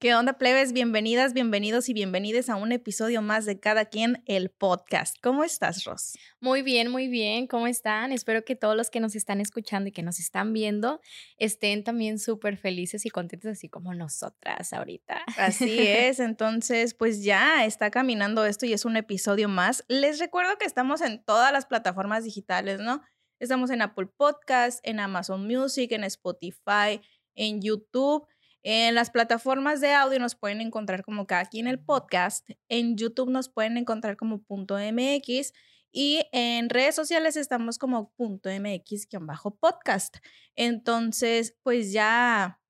¿Qué onda, plebes? Bienvenidas, bienvenidos y bienvenidas a un episodio más de Cada quien el podcast. ¿Cómo estás, Ros? Muy bien, muy bien. ¿Cómo están? Espero que todos los que nos están escuchando y que nos están viendo estén también súper felices y contentos, así como nosotras ahorita. Así es, entonces pues ya está caminando esto y es un episodio más. Les recuerdo que estamos en todas las plataformas digitales, ¿no? Estamos en Apple Podcast, en Amazon Music, en Spotify, en YouTube. En las plataformas de audio nos pueden encontrar como cada quien el podcast. En YouTube nos pueden encontrar como punto MX. Y en redes sociales estamos como punto MX-podcast. Entonces, pues ya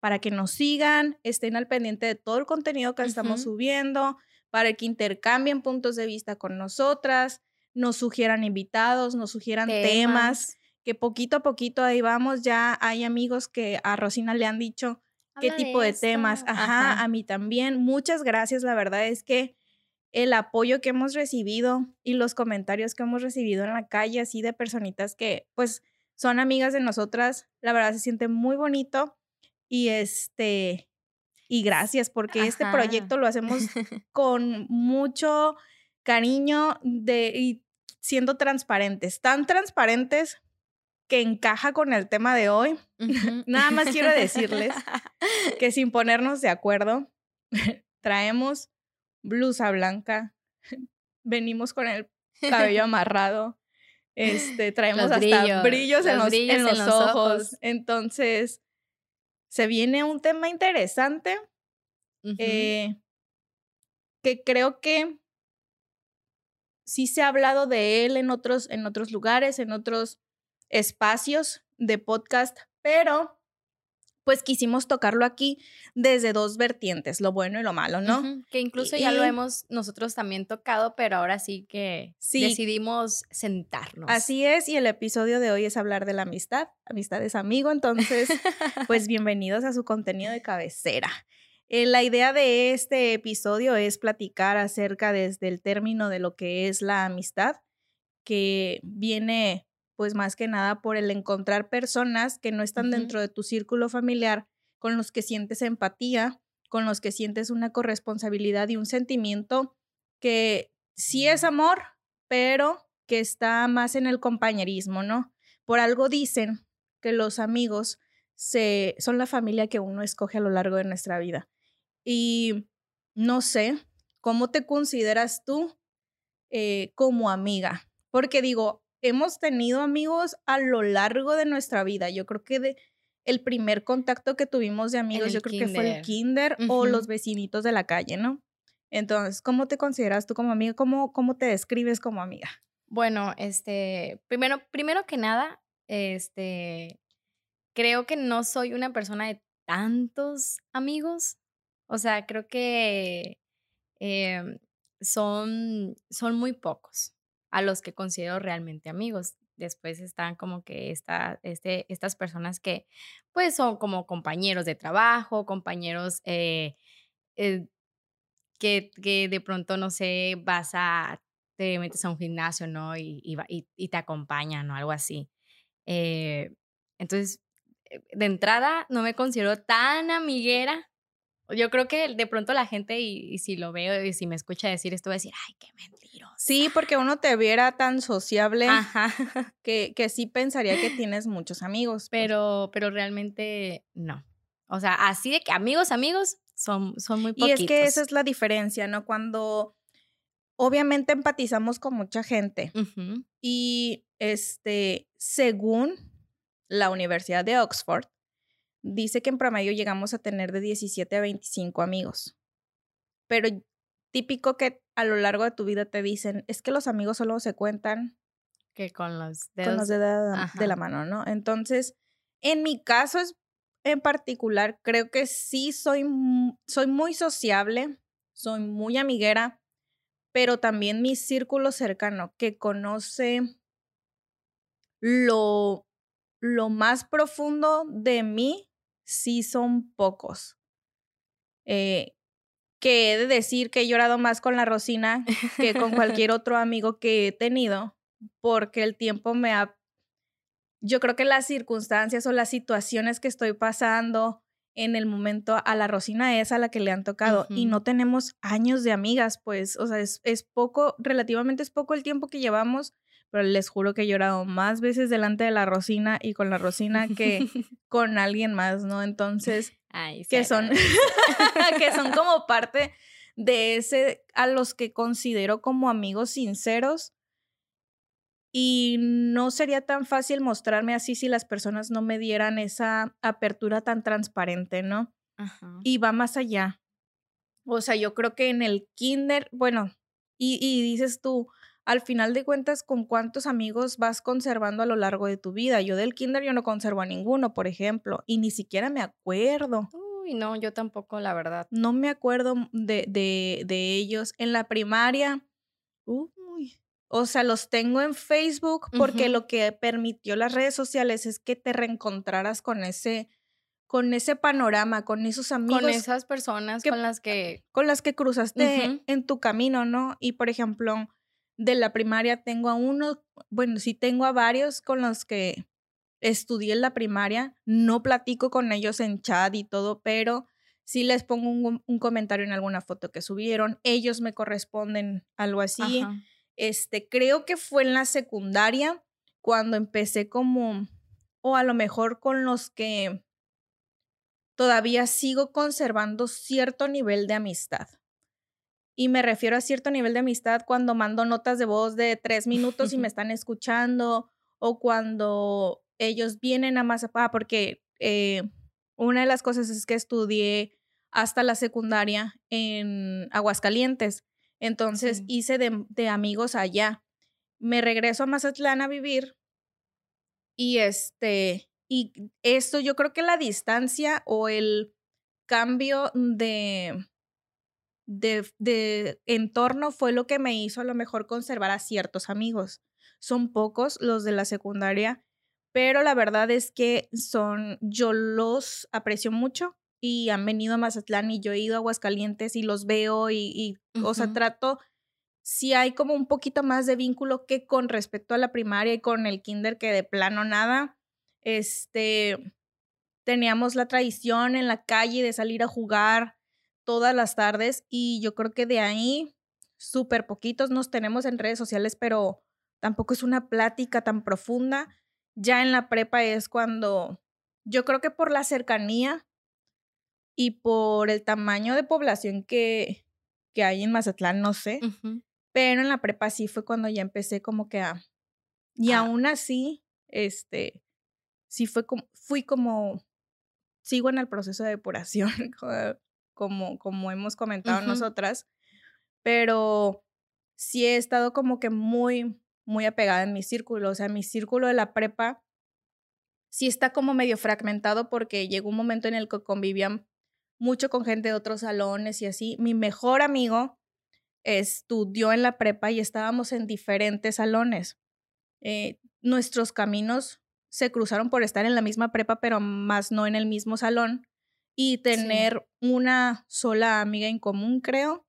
para que nos sigan, estén al pendiente de todo el contenido que estamos subiendo, para que intercambien puntos de vista con nosotras, nos sugieran invitados, nos sugieran temas, que poquito a poquito ahí vamos. Ya hay amigos que a Rosina le han dicho qué tipo de, temas. Ajá, a mí también. Muchas gracias. La verdad es que el apoyo que hemos recibido y los comentarios que hemos recibido en la calle, así de personitas que pues son amigas de nosotras, la verdad se siente muy bonito. Y este, y gracias, porque este proyecto lo hacemos con mucho cariño de, y siendo transparentes, tan transparentes que encaja con el tema de hoy. Nada más quiero decirles que sin ponernos de acuerdo, traemos blusa blanca, venimos con el cabello amarrado, este, traemos Los hasta brillos, brillos, en, los brillos en en los los ojos. ojos. Entonces, se viene un tema interesante eh, que creo que sí se ha hablado de él en otros, en otros lugares, en otros espacios de podcast, pero pues quisimos tocarlo aquí desde dos vertientes, lo bueno y lo malo, ¿no? Que incluso ya lo hemos nosotros también tocado, pero ahora sí que Sí. decidimos sentarnos. Así es, y el episodio de hoy es hablar de la amistad. Amistad es amigo, entonces, pues bienvenidos a su contenido de cabecera. Eh, la idea de este episodio es platicar acerca desde el término de lo que es la amistad, que viene pues más que nada por el encontrar personas que no están dentro de tu círculo familiar, con los que sientes empatía, con los que sientes una corresponsabilidad y un sentimiento que sí es amor, pero que está más en el compañerismo, ¿no? Por algo dicen que los amigos se, son la familia que uno escoge a lo largo de nuestra vida. Y no sé, ¿cómo te consideras tú eh, como amiga? Porque digo, hemos tenido amigos a lo largo de nuestra vida. Yo creo que de, el primer contacto que tuvimos de amigos, yo creo que fue el kinder o los vecinitos de la calle, ¿no? Entonces, ¿cómo te consideras tú como amiga? ¿Cómo, cómo te describes como amiga? Bueno, este, primero, primero que nada, este, creo que no soy una persona de tantos amigos. O sea, creo que em, son, son muy pocos a los que considero realmente amigos. Después están como que esta, este, estas personas que pues son como compañeros de trabajo, compañeros eh, eh, que, que de pronto, no sé, vas a, te metes a un gimnasio, ¿no? Y, y, y- te acompañan o algo así. Eh, entonces, de entrada, no me considero tan amiguera. Yo creo que de pronto la gente, y, y si lo veo y si me escucha decir esto, va a decir, ay, qué mentiroso. Sí, porque uno te viera tan sociable Ajá. que, que sí pensaría que tienes muchos amigos. pues. Pero, pero realmente no. O sea, así de que amigos, amigos, son, son muy Y poquitos. es que esa es la diferencia, ¿no? Cuando obviamente empatizamos con mucha gente y este, según la Universidad de Oxford, dice que en promedio llegamos a tener de 17 a 25 amigos. Pero típico que a lo largo de tu vida te dicen, es que los amigos solo se cuentan Que con los dedos. con los dedos de la mano, ¿no? Entonces, en mi caso es- en particular, creo que sí soy, soy muy sociable, soy muy amiguera, pero también mi círculo cercano que conoce lo, lo más profundo de mí, sí son pocos. Eh, que he de decir que he llorado más con la Rosina que con cualquier otro amigo que he tenido, porque el tiempo me ha... Yo creo que las circunstancias o las situaciones que estoy pasando en el momento a la Rosina es a la que le han tocado y no tenemos años de amigas, pues, o sea, es, es, poco, relativamente es poco el tiempo que llevamos, pero les juro que he llorado más veces delante de la Rosina y con la Rosina que con alguien más, ¿no? Entonces, que son, que son como parte de ese a los que considero como amigos sinceros. Y no sería tan fácil mostrarme así si las personas no me dieran esa apertura tan transparente, ¿no? Y va más allá. O sea, yo creo que en el kinder, bueno, y, y dices tú, al final de cuentas, ¿con cuántos amigos vas conservando a lo largo de tu vida? Yo del kinder yo no conservo a ninguno, por ejemplo, y ni siquiera me acuerdo. Uy, no, yo tampoco, la verdad. No me acuerdo de, de, de ellos. En la primaria, uy, o sea, los tengo en Facebook porque lo que permitió las redes sociales es que te reencontraras con ese con ese panorama, con esos amigos. Con esas personas con las que... Con las que cruzaste en tu camino, ¿no? Y por ejemplo, de la primaria tengo a uno, bueno, sí tengo a varios con los que estudié en la primaria, no platico con ellos en chat y todo, pero sí les pongo un, comentario en alguna foto que subieron, ellos me corresponden algo así. Este, creo que fue en la secundaria cuando empecé como, o a lo mejor con los que todavía sigo conservando cierto nivel de amistad. Y me refiero a cierto nivel de amistad cuando mando notas de voz de tres minutos y me están escuchando o cuando ellos vienen a Mazapá, porque eh, una de las cosas es que estudié hasta la secundaria en Aguascalientes. Entonces hice de, de, amigos allá. Me regreso a Mazatlán a vivir y este, y esto yo creo que la distancia o el cambio de, de, de entorno fue lo que me hizo a lo mejor conservar a ciertos amigos. Son pocos los de la secundaria pero la verdad es que son, yo los aprecio mucho y han venido a Mazatlán y yo he ido a Aguascalientes y los veo y, o sea, trato, si hay como un poquito más de vínculo que con respecto a la primaria y con el kinder que de plano nada, este, teníamos la tradición en la calle de salir a jugar todas las tardes y yo creo que de ahí súper poquitos nos tenemos en redes sociales, pero tampoco es una plática tan profunda ya en la prepa es cuando yo creo que por la cercanía y por el tamaño de población que, que hay en Mazatlán, no sé, pero en la prepa sí fue cuando ya empecé como que a... Y ah. aún así, este, sí fue como, fui como, sigo en el proceso de depuración, como, como hemos comentado nosotras, pero sí he estado como que muy, muy apegada en mi círculo. O sea, mi círculo de la prepa sí está como medio fragmentado porque llegó un momento en el que convivían mucho con gente de otros salones y así. Mi mejor amigo estudió en la prepa y estábamos en diferentes salones. Eh, nuestros caminos se cruzaron por estar en la misma prepa, pero más no en el mismo salón y tener una sola amiga en común, creo.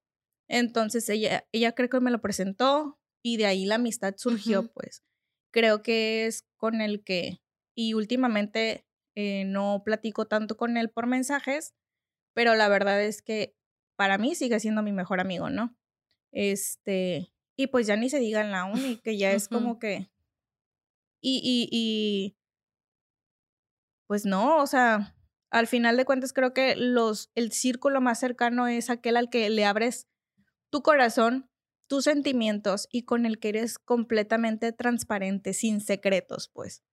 Entonces ella, ella creo que me lo presentó, y de ahí la amistad surgió, pues. Creo que es con el que, y últimamente eh, no platico tanto con él por mensajes, pero la verdad es que para mí sigue siendo mi mejor amigo, ¿no? Este, y pues ya ni se diga en la uni, que ya es como que, y, y, y, pues no, o sea, al final de cuentas creo que los, el círculo más cercano es aquel al que le abres tu corazón tus sentimientos y con el que eres completamente transparente, sin secretos, pues.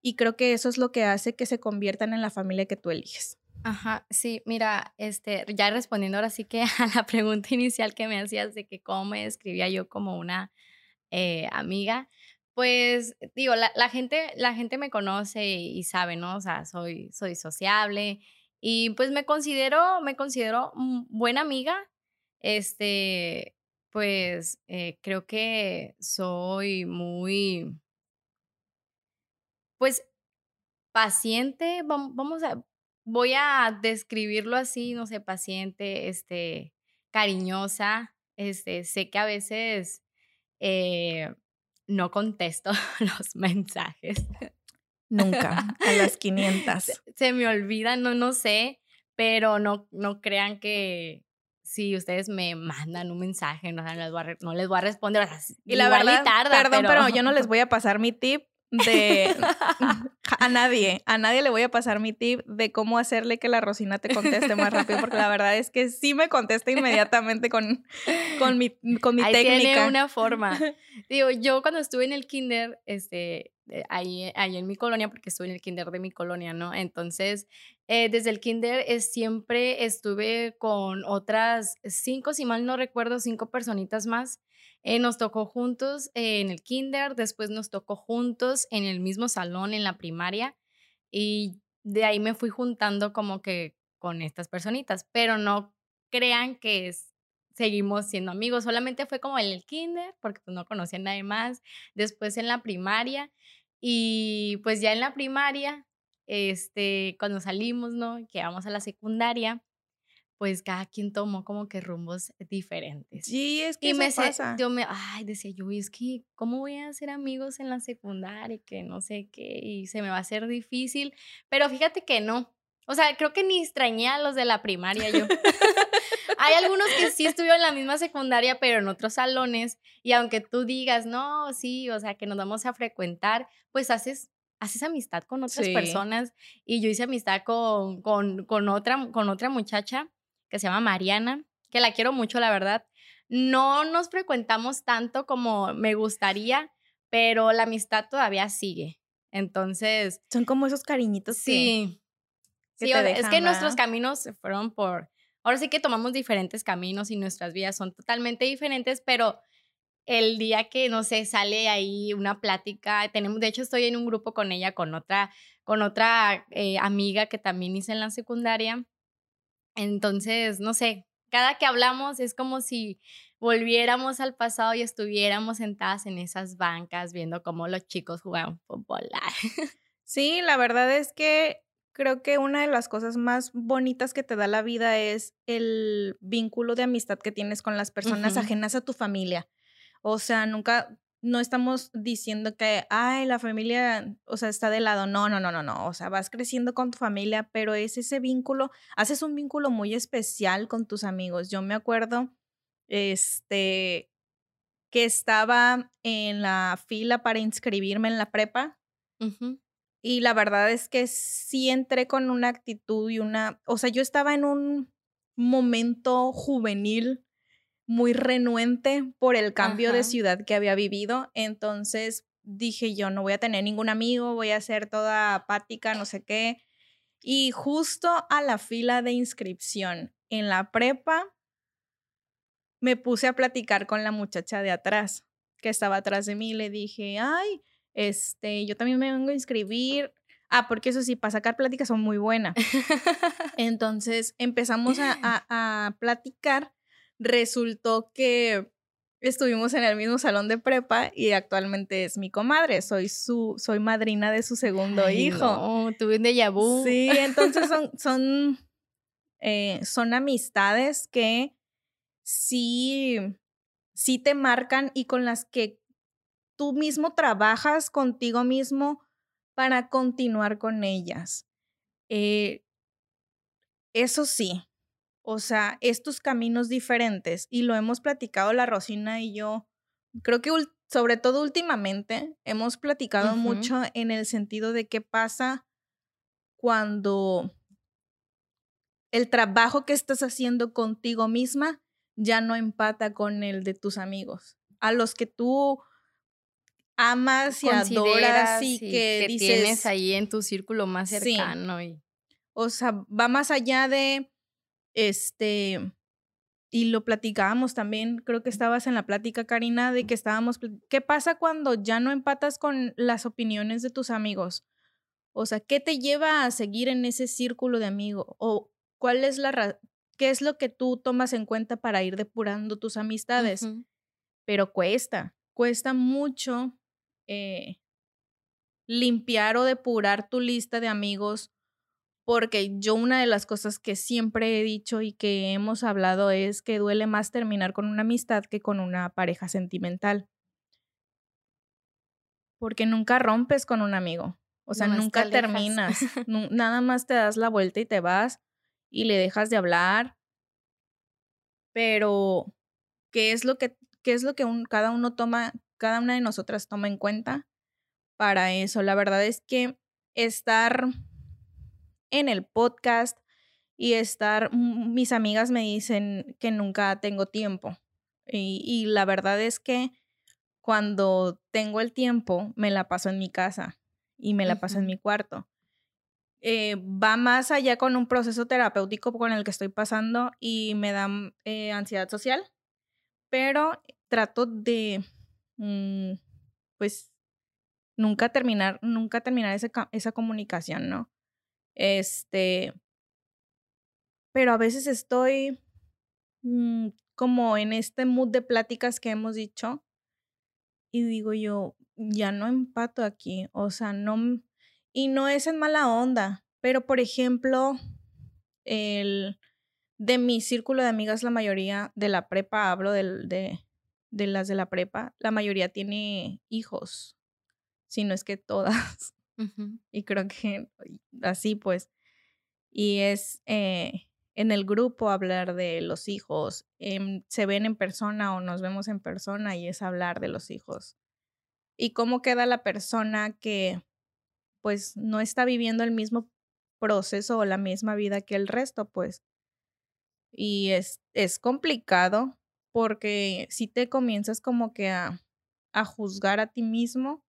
Y creo que eso es lo que hace que se conviertan en la familia que tú eliges. Ajá, sí, mira, este, ya respondiendo ahora sí que a la pregunta inicial que me hacías de que cómo me describía yo como una eh, amiga, pues digo, la, gente, la gente me conoce y sabe, ¿no? O sea, soy, soy sociable y pues me considero, me considero buena amiga, este, pues eh, creo que soy muy, pues, paciente, vamos a, voy a describirlo así, no sé, paciente, este, cariñosa, este, sé que a veces eh, no contesto los mensajes. Nunca, a las 500. Se, me olvida, no, no sé, pero no, no crean que si ustedes me mandan un mensaje, no, les, voy a, no les voy a responder. y la verdad, perdón, pero yo no les voy a pasar mi tip de a nadie, a nadie le voy a pasar mi tip de cómo hacerle que la Rosina te conteste más rápido, porque la verdad es que sí me contesta inmediatamente con, con mi, con mi Ahí técnica. Tiene una forma. Digo, yo cuando estuve en el kinder, este, eh, ahí, ahí en mi colonia, porque estuve en el kinder de mi colonia, ¿no? Entonces, eh, desde el kinder eh, siempre estuve con otras cinco, si mal no recuerdo, cinco personitas más eh, nos tocó juntos en el kinder, después nos tocó juntos en el mismo salón en la primaria y de ahí me fui juntando como que con estas personitas, pero no crean que seguimos siendo amigos, solamente fue como en el kinder porque pues no conocía a nadie más, después en la primaria y pues ya en la primaria, este, cuando salimos, ¿no? Que vamos a la secundaria, pues cada quien tomó como que rumbos diferentes. Sí, es que y me pasa. yo me, ay, decía yo, es que, ¿cómo voy a hacer amigos en la secundaria? Que no sé qué, y se me va a hacer difícil. Pero fíjate que no. O sea, creo que ni extrañé a los de la primaria yo. Hay algunos que sí estuvieron en la misma secundaria, pero en otros salones. Y aunque tú digas, no, sí, o sea, que nos vamos a frecuentar, pues haces haces amistad con otras personas y yo hice amistad con, con, con, otra, con otra muchacha que se llama Mariana, que la quiero mucho, la verdad. No nos frecuentamos tanto como me gustaría, pero la amistad todavía sigue. Entonces. Son como esos cariñitos. Sí. sí, es que nuestros caminos se fueron por. Ahora sí que tomamos diferentes caminos y nuestras vidas son totalmente diferentes, pero el día que, no sé, sale ahí una plática, tenemos, de hecho estoy en un grupo con ella, con otra, con otra eh, amiga que también hice en la secundaria, entonces, no sé, cada que hablamos es como si volviéramos al pasado y estuviéramos sentadas en esas bancas viendo cómo los chicos jugaban fútbol. Sí, la verdad es que creo que una de las cosas más bonitas que te da la vida es el vínculo de amistad que tienes con las personas ajenas a tu familia. O sea, nunca, no estamos diciendo que, ay, la familia, o sea, está de lado. No, no, no, no, no. O sea, vas creciendo con tu familia, pero es ese vínculo, haces un vínculo muy especial con tus amigos. Yo me acuerdo, este, que estaba en la fila para inscribirme en la prepa. Y la verdad es que sí entré con una actitud y una, o sea, yo estaba en un momento juvenil muy renuente por el cambio de ciudad que había vivido. Entonces dije yo, no voy a tener ningún amigo, voy a ser toda apática, no sé qué. Y justo a la fila de inscripción en la prepa, me puse a platicar con la muchacha de atrás, que estaba atrás de mí. Le dije, ay, este, yo también me vengo a inscribir. Ah, porque eso sí, para sacar pláticas son muy buenas. Entonces empezamos a, a platicar resultó que estuvimos en el mismo salón de prepa y actualmente es mi comadre. Soy su, soy madrina de su segundo hijo. No, tuve un déjà vu. Sí, entonces son, son, eh, son amistades que sí, sí te marcan y con las que tú mismo trabajas contigo mismo para continuar con ellas. Eh, eso sí, o sea, estos caminos diferentes, y lo hemos platicado la Rosina y yo, creo que sobre todo últimamente hemos platicado mucho en el sentido de qué pasa cuando el trabajo que estás haciendo contigo misma ya no empata con el de tus amigos, a los que tú amas y adoras y, que, tienes ahí en tu círculo más cercano. Y... O sea, va más allá de este, y lo platicábamos también, creo que estabas en la plática, Karina, de que estábamos, ¿qué pasa cuando ya no empatas con las opiniones de tus amigos? O sea, ¿qué te lleva a seguir en ese círculo de amigos? ¿O cuál es la qué es lo que tú tomas en cuenta para ir depurando tus amistades. Pero cuesta, cuesta mucho eh, limpiar o depurar tu lista de amigos porque yo una de las cosas que siempre he dicho y que hemos hablado es que duele más terminar con una amistad que con una pareja sentimental. Porque nunca rompes con un amigo. O sea, nunca terminas. nada más te das la vuelta y te vas y le dejas de hablar. Pero, ¿qué es lo que, qué es lo que cada uno toma, cada una de nosotras toma en cuenta para eso? La verdad es que estar en el podcast y estar, mis amigas me dicen que nunca tengo tiempo. Y, la verdad es que cuando tengo el tiempo, me la paso en mi casa y me la paso en mi cuarto. Eh, va más allá con un proceso terapéutico con el que estoy pasando y me da eh, ansiedad social, pero trato de, mm, pues, nunca terminar, nunca terminar esa comunicación, ¿no? Este, pero a veces estoy mm, como en este mood de pláticas que hemos dicho y digo yo, ya no empato aquí, o sea, no, y no es en mala onda, pero por ejemplo, el, de mi círculo de amigas, la mayoría de la prepa, hablo de, de, de las de la prepa, la mayoría tiene hijos, si no es que todas. Y creo que así pues. Y es eh, en el grupo hablar de los hijos. Em, se ven en persona o nos vemos en persona y es hablar de los hijos. Y cómo queda la persona que pues no está viviendo el mismo proceso o la misma vida que el resto, pues. Y es, es complicado porque si te comienzas como que a, a juzgar a ti mismo,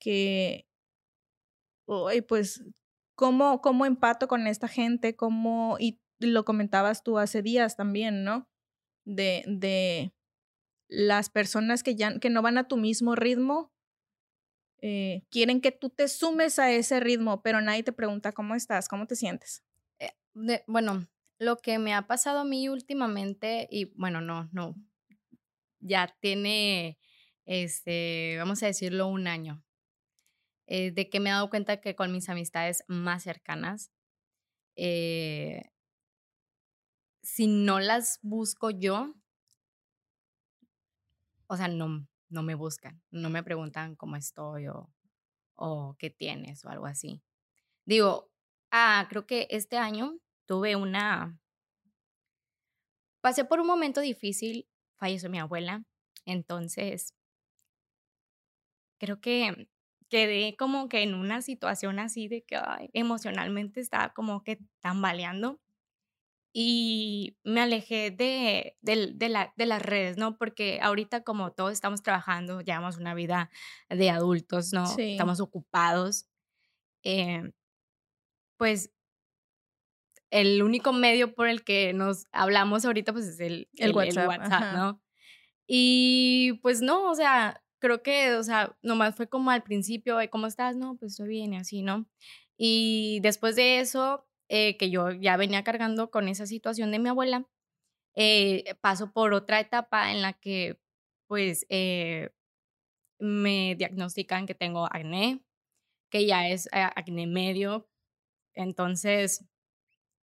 que y pues, ¿cómo, ¿cómo empato con esta gente? ¿Cómo, y lo comentabas tú hace días también, ¿no? De, de las personas que ya que no van a tu mismo ritmo, eh, quieren que tú te sumes a ese ritmo, pero nadie te pregunta cómo estás, cómo te sientes. Eh, bueno, lo que me ha pasado a mí últimamente, y bueno, no, no, ya tiene, este, vamos a decirlo, un año. Eh, de que me he dado cuenta que con mis amistades más cercanas, eh, si no las busco yo, o sea, no, no me buscan, no me preguntan cómo estoy o, o qué tienes o algo así. Digo, ah, creo que este año tuve una... Pasé por un momento difícil, falleció mi abuela, entonces creo que quedé como que en una situación así de que emocionalmente estaba como que tambaleando y me alejé de, de, la, de, las redes, ¿no? Porque ahorita como todos estamos trabajando, llevamos una vida de adultos, ¿no? Estamos ocupados. Eh, pues el único medio por el que nos hablamos ahorita pues es el, el, WhatsApp, ¿no? Y pues no, o sea, creo que, o sea, nomás fue como al principio, ¿cómo estás? No, pues estoy bien y así, ¿no? Y después de eso, eh, que yo ya venía cargando con esa situación de mi abuela, eh, paso por otra etapa en la que, pues, eh, me diagnostican que tengo acné, que ya es acné medio. Entonces,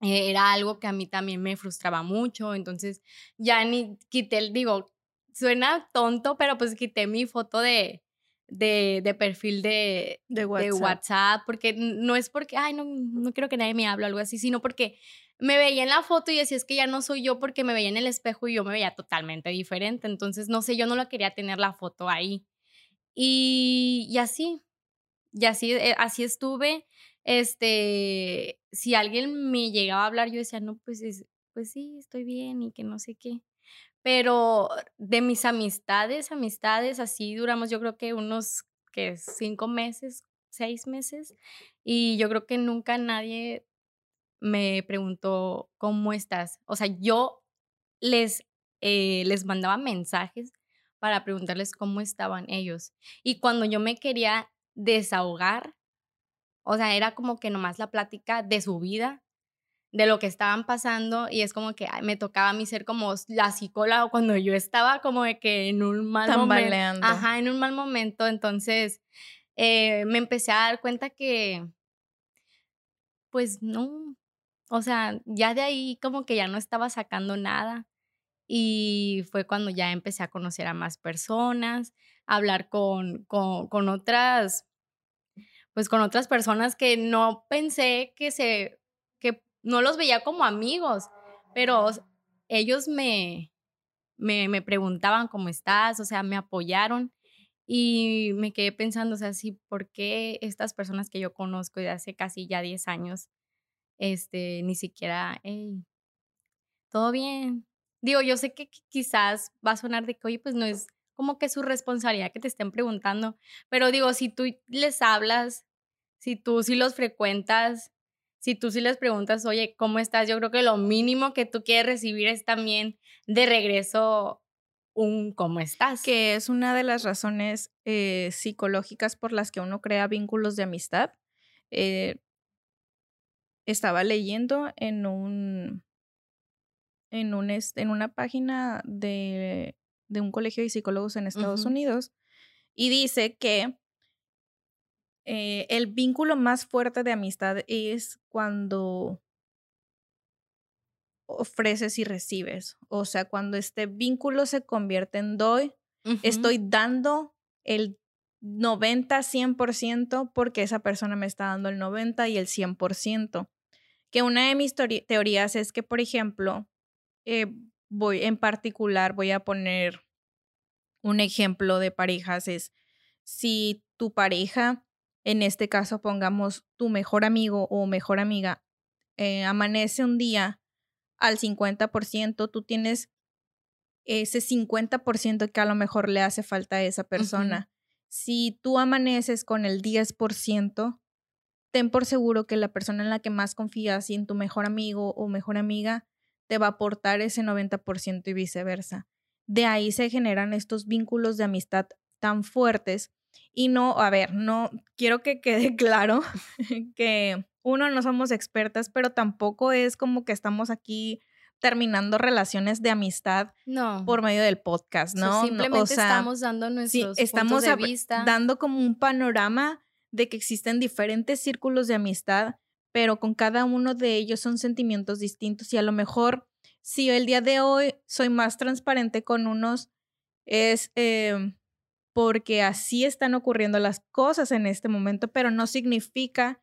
era algo que a mí también me frustraba mucho. Entonces, ya ni quité digo, suena tonto, pero pues quité mi foto de, de, de perfil de, de, WhatsApp. porque no es porque, ay, no, no quiero que nadie me hable o algo así, sino porque me veía en la foto y decía, es que ya no soy yo porque me veía en el espejo y yo me veía totalmente diferente. Entonces, no sé, yo no la quería tener la foto ahí. Y, y así, y así, eh, así estuve. Este, si alguien me llegaba a hablar, yo decía, no, pues, pues sí, estoy bien y que no sé qué. Pero de mis amistades, amistades, así duramos yo creo que unos que cinco meses, seis meses. Y yo creo que nunca nadie me preguntó cómo estás. O sea, yo les, eh, les mandaba mensajes para preguntarles cómo estaban ellos. Y cuando yo me quería desahogar, o sea, era como que nomás la plática de su vida, de lo que estaban pasando y es como que me tocaba a mí ser como la psicóloga cuando yo estaba como de que en un mal momento. Ajá, en un mal momento. Entonces eh, me empecé a dar cuenta que, pues no, o sea, ya de ahí como que ya no estaba sacando nada. Y fue cuando ya empecé a conocer a más personas, a hablar con, con, con otras, pues con otras personas que no pensé que se, no los veía como amigos, pero ellos me, me, me preguntaban cómo estás, o sea, me apoyaron y me quedé pensando, o sea, sí, ¿por qué estas personas que yo conozco de hace casi ya 10 años, este, ni siquiera, hey, todo bien? Digo, yo sé que quizás va a sonar de que, oye, pues no es como que su responsabilidad que te estén preguntando, pero digo, si tú les hablas, si tú sí los frecuentas, si tú sí les preguntas, oye, ¿cómo estás? Yo creo que lo mínimo que tú quieres recibir es también de regreso un cómo estás. Que es una de las razones eh, psicológicas por las que uno crea vínculos de amistad. Eh, estaba leyendo en un, en, un, en una página de, de un colegio de psicólogos en Estados Unidos y dice que eh, el vínculo más fuerte de amistad es cuando ofreces y recibes. O sea, cuando este vínculo se convierte en doy, estoy dando el 90, 100% porque esa persona me está dando el 90 y el 100%. Que una de mis teorías es que, por ejemplo, eh, voy en particular, voy a poner un ejemplo de parejas, es si tu pareja en este caso pongamos tu mejor amigo o mejor amiga, eh, amanece un día al 50%, tú tienes ese 50% que a lo mejor le hace falta a esa persona. Si tú amaneces con el 10%, ten por seguro que la persona en la que más confías y en tu mejor amigo o mejor amiga te va a aportar ese 90% y viceversa. De ahí se generan estos vínculos de amistad tan fuertes y no, a ver, no quiero que quede claro que uno no somos expertas, pero tampoco es como que estamos aquí terminando relaciones de amistad no. por medio del podcast, ¿no? simplemente estamos dando nuestros sí, estamos puntos de vista. dando como un panorama de que existen diferentes círculos de amistad, pero con cada uno de ellos son sentimientos distintos y a lo mejor si el día de hoy soy más transparente con unos es eh, porque así están ocurriendo las cosas en este momento, pero no significa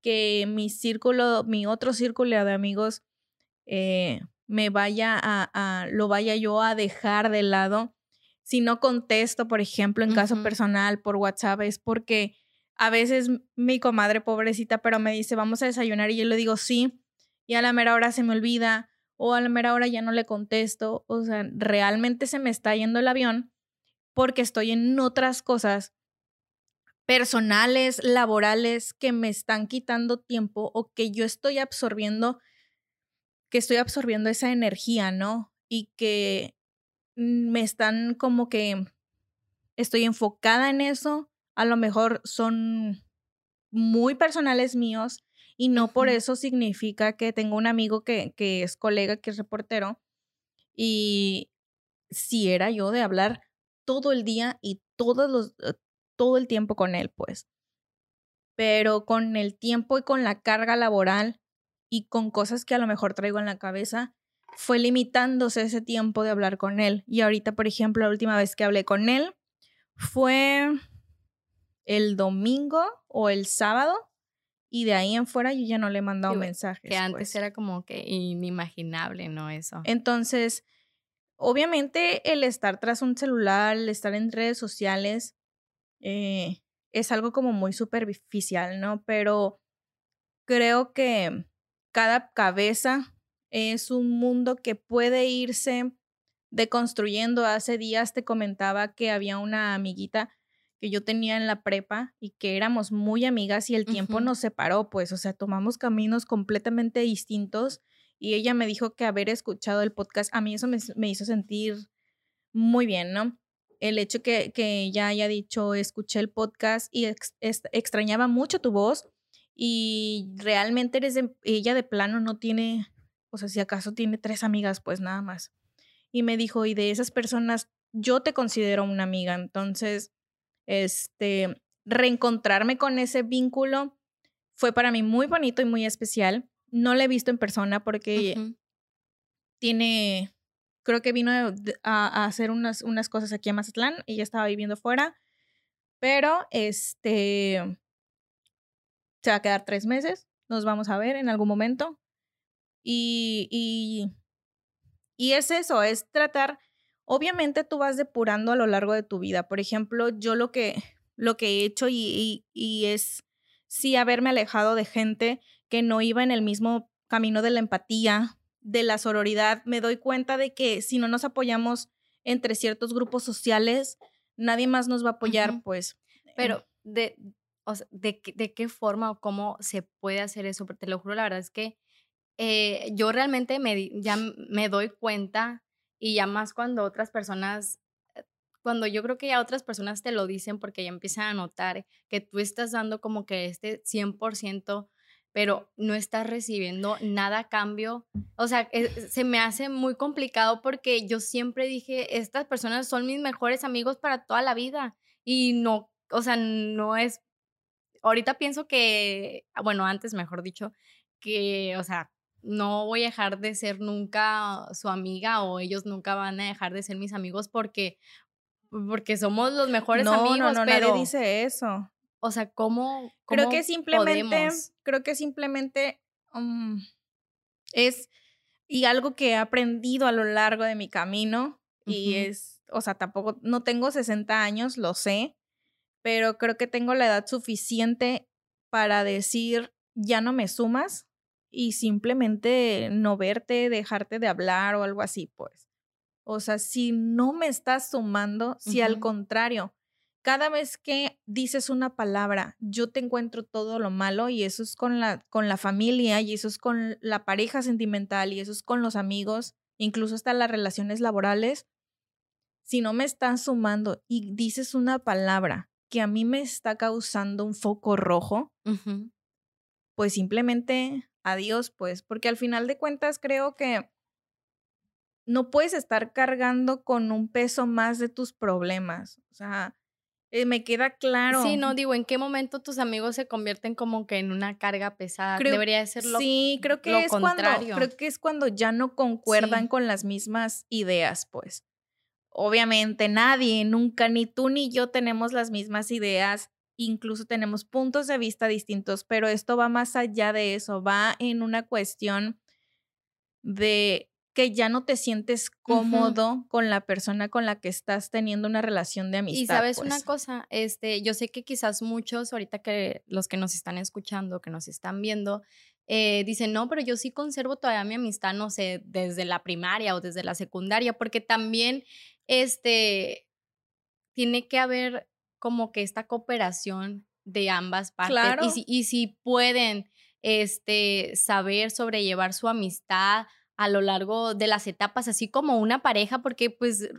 que mi círculo, mi otro círculo de amigos eh, me vaya a, lo vaya yo a dejar de lado. Si no contesto, por ejemplo, en caso personal por WhatsApp, es porque a veces mi comadre pobrecita, pero me dice, vamos a desayunar y yo le digo sí, y a la mera hora se me olvida, o a la mera hora ya no le contesto, o sea, realmente se me está yendo el avión porque estoy en otras cosas personales, laborales, que me están quitando tiempo o que yo estoy absorbiendo, que estoy absorbiendo esa energía, ¿no? Y que me están como que estoy enfocada en eso, a lo mejor son muy personales míos y no por eso significa que tengo un amigo que, que es colega, que es reportero, y si era yo de hablar todo el día y todos los, eh, todo el tiempo con él, pues. Pero con el tiempo y con la carga laboral y con cosas que a lo mejor traigo en la cabeza, fue limitándose ese tiempo de hablar con él. Y ahorita, por ejemplo, la última vez que hablé con él fue el domingo o el sábado. Y de ahí en fuera yo ya no le he mandado mensajes. Que antes pues. era como que inimaginable, ¿no? Eso. Entonces, Obviamente el estar tras un celular, el estar en redes sociales, eh, es algo como muy superficial, ¿no? Pero creo que cada cabeza es un mundo que puede irse deconstruyendo. Hace días te comentaba que había una amiguita que yo tenía en la prepa y que éramos muy amigas y el tiempo nos separó, pues, o sea, tomamos caminos completamente distintos y ella me dijo que haber escuchado el podcast, a mí eso me, hizo sentir muy bien, ¿no? El hecho que, que ella haya dicho, escuché el podcast y extrañaba mucho tu voz y realmente eres ella de plano no tiene, o sea, si acaso tiene tres amigas, pues nada más. Y me dijo, y de esas personas, yo te considero una amiga. Entonces, este, reencontrarme con ese vínculo fue para mí muy bonito y muy especial. No la he visto en persona porque tiene, creo que vino a, hacer unas, unas cosas aquí a Mazatlán y ya estaba viviendo fuera. Pero este se va a quedar tres meses. Nos vamos a ver en algún momento. Y, y, y es eso, es tratar. Obviamente tú vas depurando a lo largo de tu vida. Por ejemplo, yo lo que, lo que he hecho y, y es sí haberme alejado de gente que no iba en el mismo camino de la empatía, de la sororidad. Me doy cuenta de que si no nos apoyamos entre ciertos grupos sociales, nadie más nos va a apoyar, pues. Pero de, de, de, qué forma o cómo se puede hacer eso, te lo juro, la verdad es que eh, yo realmente me, ya me doy cuenta y ya más cuando otras personas, eh, cuando yo creo que ya otras personas te lo dicen porque ya empiezan a notar que tú estás dando como que este 100%, pero no estás recibiendo nada a cambio. O sea, eh, se me hace muy complicado porque yo siempre dije, estas personas son mis mejores amigos para toda la vida y no, o sea, no es ahorita pienso que, ah, bueno, antes mejor dicho, que, o sea, no voy a dejar de ser nunca su amiga o ellos nunca van a dejar de ser mis amigos porque porque somos los mejores amigos, no, no, pero nadie dice eso. O sea, ¿cómo, creo que simplemente creo que simplemente um, es y algo que he aprendido a lo largo de mi camino y es, o sea, tampoco no tengo 60 años, lo sé, pero creo que tengo la edad suficiente para decir, ya no me sumas y simplemente no verte, dejarte de hablar o algo así, pues. O sea, si no me estás sumando, si al contrario, cada vez que dices una palabra, yo te encuentro todo lo malo y eso es con la, con la familia y eso es con la pareja sentimental y eso es con los amigos, incluso hasta las relaciones laborales. Si no me estás sumando y dices una palabra que a mí me está causando un foco rojo, pues simplemente adiós, pues, porque al final de cuentas creo que no puedes estar cargando con un peso más de tus problemas. O sea, eh, me queda claro. Sí, no digo, ¿en qué momento tus amigos se convierten como que en una carga pesada? Debería ser lo Sí, creo que es contrario. cuando creo que es cuando ya no concuerdan con las mismas ideas, pues obviamente nadie, nunca, ni tú ni yo tenemos las mismas ideas, incluso tenemos puntos de vista distintos, pero esto va más allá de eso, va en una cuestión de que ya no te sientes cómodo con la persona con la que estás teniendo una relación de amistad. Y sabes una pues. cosa, este, yo sé que quizás muchos ahorita que los que nos están escuchando, que nos están viendo, eh, dicen, no, pero yo sí conservo todavía mi amistad, no sé, desde la primaria o desde la secundaria, porque también este, tiene que haber como que esta cooperación de ambas partes. Y, si, y si pueden este, saber sobrellevar su amistad a lo largo de las etapas, así como una pareja, porque pues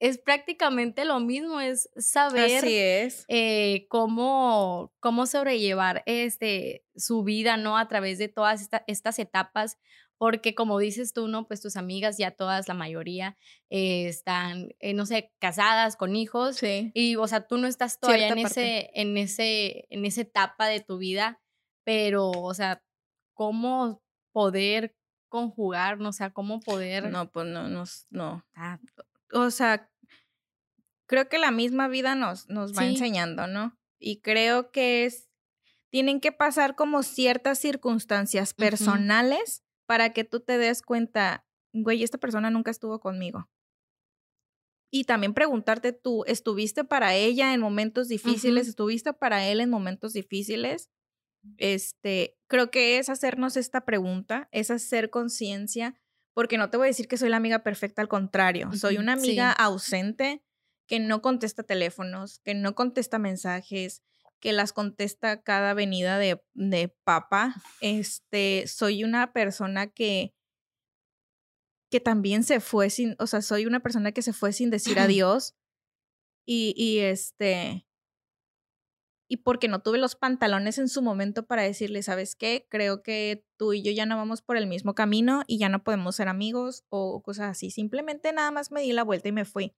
es prácticamente lo mismo, es saber es. Eh, cómo, cómo sobrellevar este, su vida, ¿no? A través de todas estas etapas, porque como dices tú, ¿no? Pues tus amigas ya todas, la mayoría, eh, están, eh, no sé, casadas, con hijos. Sí. Y, o sea, tú no estás todavía en ese, en, ese, en esa etapa de tu vida, pero, o sea, ¿cómo poder conjugar, no o sea, cómo poder... No, pues no, no, no. Ah, o sea, creo que la misma vida nos, nos va enseñando, ¿no? Y creo que es, tienen que pasar como ciertas circunstancias personales para que tú te des cuenta, güey, esta persona nunca estuvo conmigo. Y también preguntarte tú, ¿estuviste para ella en momentos difíciles? ¿Estuviste para él en momentos difíciles? Este, creo que es hacernos esta pregunta, es hacer conciencia, porque no te voy a decir que soy la amiga perfecta, al contrario, soy una amiga ausente que no contesta teléfonos, que no contesta mensajes, que las contesta cada venida de, de papa. Este, soy una persona que, que también se fue sin, o sea, soy una persona que se fue sin decir adiós. Y, y este, y porque no tuve los pantalones en su momento para decirle, ¿sabes qué? Creo que tú y yo ya no vamos por el mismo camino y ya no podemos ser amigos o cosas así. Simplemente nada más me di la vuelta y me fui.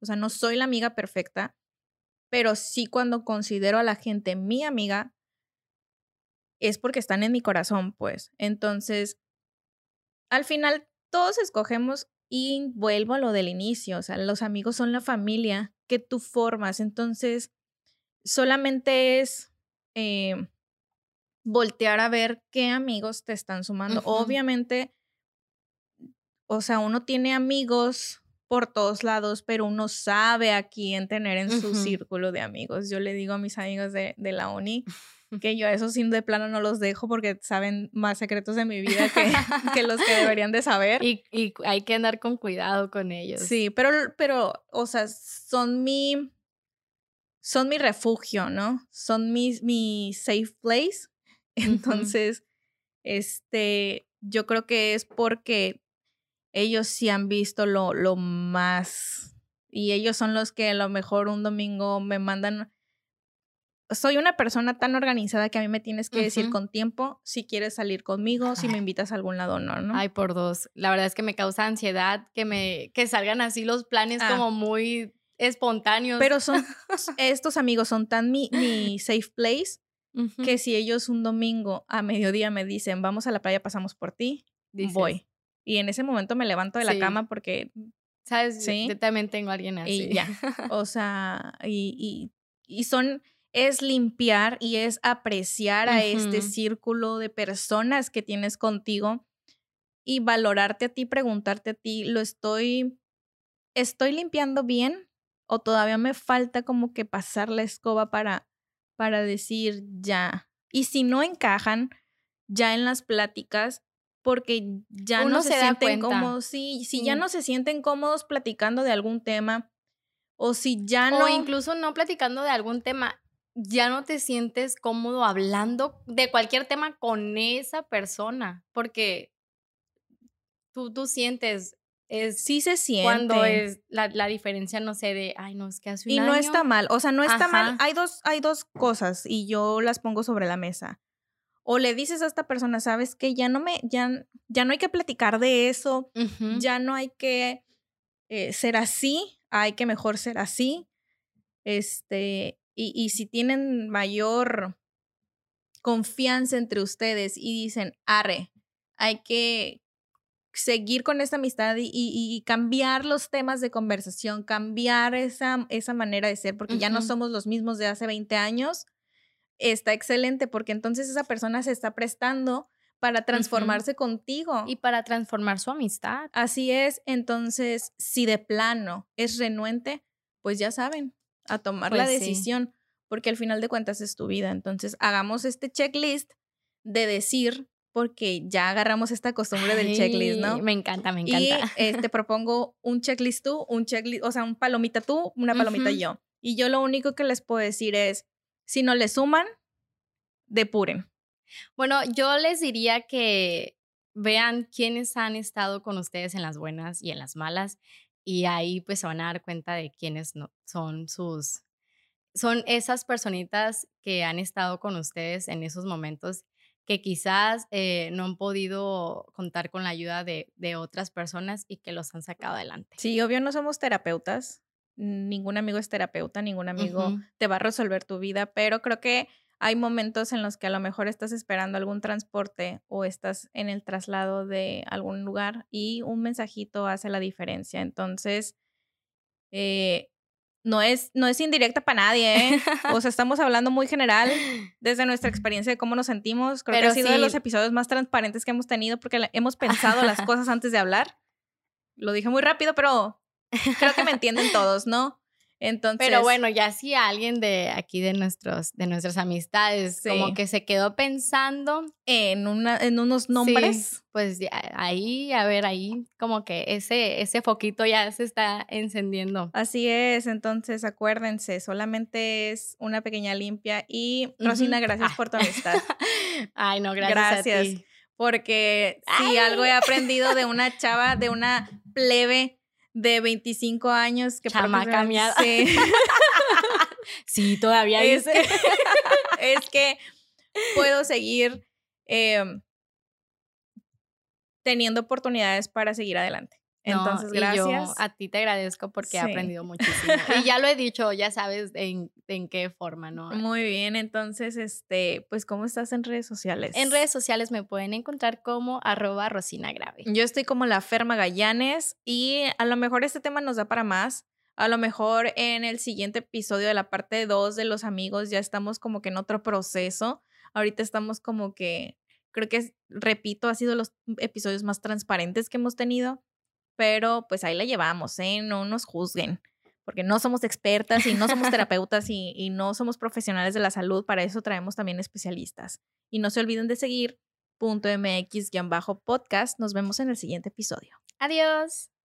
O sea, no soy la amiga perfecta, pero sí cuando considero a la gente mi amiga, es porque están en mi corazón, pues. Entonces, al final todos escogemos y vuelvo a lo del inicio, o sea, los amigos son la familia que tú formas, entonces solamente es eh, voltear a ver qué amigos te están sumando. Obviamente, o sea, uno tiene amigos por todos lados, pero uno sabe a quién tener en su círculo de amigos. Yo le digo a mis amigos de, de la uni que yo a esos sin de plano no los dejo porque saben más secretos de mi vida que, que los que deberían de saber. Y, y, hay que andar con cuidado con ellos. Sí, pero, pero, o sea, son mi, son mi refugio, ¿no? Son mi, mi safe place. Entonces, este, yo creo que es porque ellos sí han visto lo, lo más, y ellos son los que a lo mejor un domingo me mandan soy una persona tan organizada que a mí me tienes que decir con tiempo si quieres salir conmigo, si me invitas a algún lado o no, ¿no? Ay, por dos. La verdad es que me causa ansiedad que me que salgan así los planes ah. como muy espontáneos. Pero son estos amigos son tan mi, mi safe place que si ellos un domingo a mediodía me dicen, "Vamos a la playa, pasamos por ti", voy. Y en ese momento me levanto de la cama porque sabes, ¿Sí? yo también tengo a alguien así. Y ya. O sea, y, y, y son es limpiar y es apreciar a este círculo de personas que tienes contigo y valorarte a ti, preguntarte a ti, ¿lo estoy, estoy limpiando bien o todavía me falta como que pasar la escoba para, para decir ya? Y si no encajan ya en las pláticas, porque ya no se, sienten cómodos, sí, si ya no se sienten cómodos platicando de algún tema, o si ya no... O incluso no platicando de algún tema, ya no te sientes cómodo hablando de cualquier tema con esa persona, porque tú, tú sientes, es sí se siente. Cuando es la, la, diferencia, no sé, de, ay, no, es que hace un Y no está mal, o sea, no está mal. Hay dos, hay dos cosas y yo las pongo sobre la mesa. O le dices a esta persona, sabes que ya no me, ya, ya no hay que platicar de eso, ya no hay que eh, ser así, hay que mejor ser así. Este, y, si tienen mayor confianza entre ustedes y dicen, arre, hay que seguir con esta amistad y, cambiar los temas de conversación, cambiar esa, esa manera de ser, porque ya no somos los mismos de hace 20 años, está excelente, porque entonces esa persona se está prestando para transformarse contigo. Y para transformar su amistad. Así es, entonces, si de plano es renuente, pues ya saben, a tomar la pues decisión, porque al final de cuentas es tu vida. Entonces, hagamos este checklist de decir, porque ya agarramos esta costumbre del checklist, ¿no? Me encanta, me encanta. Y eh, te propongo un checklist tú, un checklist, o sea, un palomita tú, una palomita yo. Y yo lo único que les puedo decir es, si no le suman, depuren. Bueno, yo les diría que vean quiénes han estado con ustedes en las buenas y en las malas y ahí pues se van a dar cuenta de quiénes no, son sus, son esas personitas que han estado con ustedes en esos momentos que quizás eh, no han podido contar con la ayuda de, de, otras personas y que los han sacado adelante. Sí, obvio no somos terapeutas, ningún amigo es terapeuta, ningún amigo te va a resolver tu vida, pero creo que hay momentos en los que a lo mejor estás esperando algún transporte o estás en el traslado de algún lugar y un mensajito hace la diferencia. Entonces, eh, no, es, no es indirecta para nadie, ¿eh? O sea, estamos hablando muy general desde nuestra experiencia de cómo nos sentimos. Creo que ha sido de los episodios más transparentes que hemos tenido porque hemos pensado las cosas antes de hablar. Lo dije muy rápido, pero creo que me entienden todos, ¿no? Entonces, Pero bueno, ya si alguien de aquí de nuestros de nuestras amistades como que se quedó pensando en una en unos nombres, pues ahí a ver ahí como que ese ese foquito ya se está encendiendo. Así es, entonces acuérdense, solamente es una pequeña limpia y Rosina, gracias por tu amistad. Ay, no, gracias, gracias a ti. Porque si algo he aprendido de una chava, de una plebe de 25 años que Chamaca Sí. Sí, todavía es, es que puedo seguir em, teniendo oportunidades para seguir adelante. No, Entonces, y yo gracias. a ti te agradezco porque he Sí. aprendido muchísimo. Y ya lo he dicho, ya sabes en, en qué forma, ¿no? Muy bien, entonces, este, pues, ¿cómo estás en redes sociales? En redes sociales me pueden encontrar como arroba Rosina Grave. Yo estoy como la Ferma Gallanes y a lo mejor este tema nos da para más. A lo mejor en el siguiente episodio de la parte 2 de los amigos ya estamos como que en otro proceso. Ahorita estamos como que, creo que, repito, ha sido los episodios más transparentes que hemos tenido, pero pues ahí la llevamos, ¿eh? No nos juzguen, porque no somos expertas y no somos terapeutas y, y no somos profesionales de la salud, para eso traemos también especialistas. Y no se olviden de seguir punto mx-podcast. Nos vemos en el siguiente episodio. Adiós.